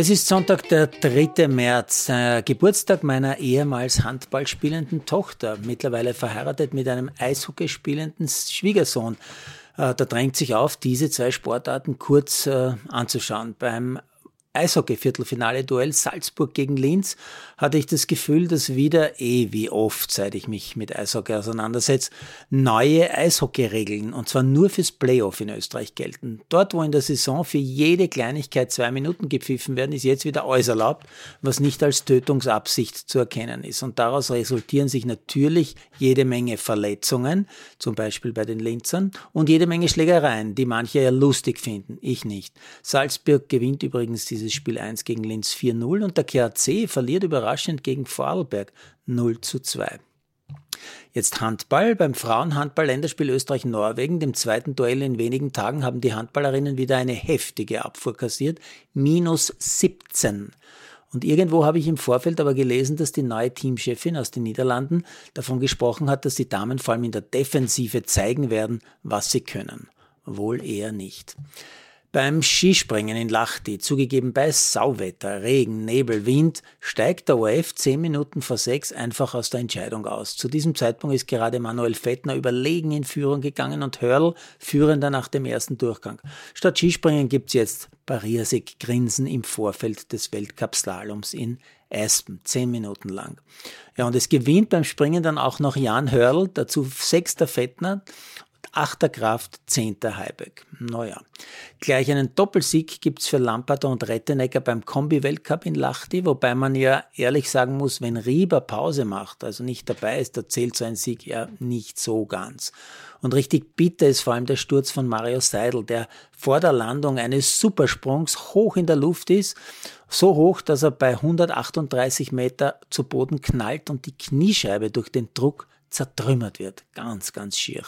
Es ist Sonntag, der 3. März, äh, Geburtstag meiner ehemals Handball spielenden Tochter, mittlerweile verheiratet mit einem Eishockey spielenden Schwiegersohn. Äh, da drängt sich auf, diese zwei Sportarten kurz äh, anzuschauen. Beim Eishockey-Viertelfinale-Duell Salzburg gegen Linz hatte ich das Gefühl, dass wieder, eh wie oft, seit ich mich mit Eishockey auseinandersetze, neue Eishockey-Regeln, und zwar nur fürs Playoff in Österreich gelten. Dort, wo in der Saison für jede Kleinigkeit zwei Minuten gepfiffen werden, ist jetzt wieder alles erlaubt, was nicht als Tötungsabsicht zu erkennen ist. Und daraus resultieren sich natürlich jede Menge Verletzungen, zum Beispiel bei den Linzern, und jede Menge Schlägereien, die manche ja lustig finden, ich nicht. Salzburg gewinnt übrigens dieses dieses Spiel 1 gegen Linz 4-0 und der KAC verliert überraschend gegen Vorarlberg 0 zu 2. Jetzt Handball. Beim Frauenhandball-Länderspiel Österreich-Norwegen, dem zweiten Duell in wenigen Tagen, haben die Handballerinnen wieder eine heftige Abfuhr kassiert. Minus 17. Und irgendwo habe ich im Vorfeld aber gelesen, dass die neue Teamchefin aus den Niederlanden davon gesprochen hat, dass die Damen vor allem in der Defensive zeigen werden, was sie können. Wohl eher nicht. Beim Skispringen in Lahti, zugegeben bei Sauwetter, Regen, Nebel, Wind, steigt der ORF zehn Minuten vor sechs einfach aus der Entscheidung aus. Zu diesem Zeitpunkt ist gerade Manuel Fettner überlegen in Führung gegangen und Hörl führender nach dem ersten Durchgang. Statt Skispringen gibt's jetzt barriersig Grinsen im Vorfeld des Weltcup-Slaloms in Aspen, zehn Minuten lang. Ja, und es gewinnt beim Springen dann auch noch Jan Hörl, dazu sechster Fettner achter Kraft, zehnter Heibeck. Naja. Gleich einen Doppelsieg gibt's für Lamperter und Rettenecker beim Kombi-Weltcup in Lahti, wobei man ja ehrlich sagen muss, wenn Rieber Pause macht, also nicht dabei ist, da zählt so ein Sieg ja nicht so ganz. Und richtig bitter ist vor allem der Sturz von Mario Seidel, der vor der Landung eines Supersprungs hoch in der Luft ist, so hoch, dass er bei 138 Meter zu Boden knallt und die Kniescheibe durch den Druck zertrümmert wird. Ganz, ganz schier.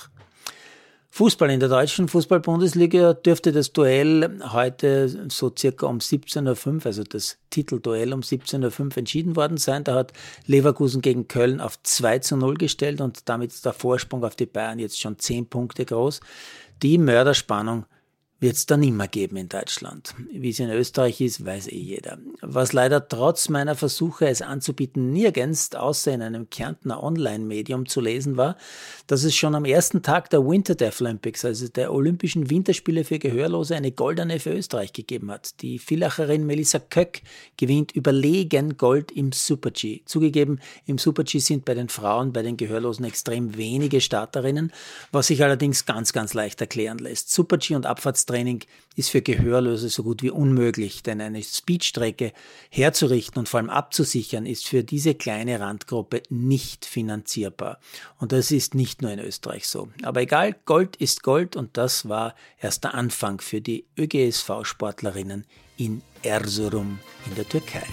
Fußball in der deutschen Fußball-Bundesliga dürfte das Duell heute so circa um 17.05 Uhr, also das Titelduell um 17.05 Uhr entschieden worden sein. Da hat Leverkusen gegen Köln auf 2 zu 0 gestellt und damit ist der Vorsprung auf die Bayern jetzt schon 10 Punkte groß. Die Mörderspannung wird es dann immer geben in Deutschland. Wie es in Österreich ist, weiß eh jeder. Was leider trotz meiner Versuche, es anzubieten, nirgends außer in einem Kärntner Online-Medium zu lesen war, dass es schon am ersten Tag der Winter Deaf Olympics, also der Olympischen Winterspiele für Gehörlose, eine goldene für Österreich gegeben hat. Die Villacherin Melissa Köck gewinnt überlegen Gold im Super-G. Zugegeben, im Super-G sind bei den Frauen, bei den Gehörlosen extrem wenige Starterinnen, was sich allerdings ganz, ganz leicht erklären lässt. Super-G und Abfahrts Training ist für Gehörlose so gut wie unmöglich, denn eine Speedstrecke herzurichten und vor allem abzusichern ist für diese kleine Randgruppe nicht finanzierbar. Und das ist nicht nur in Österreich so. Aber egal, Gold ist Gold und das war erst der Anfang für die ÖGSV-Sportlerinnen in Erzurum in der Türkei.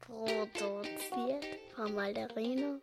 Produziert von Malderino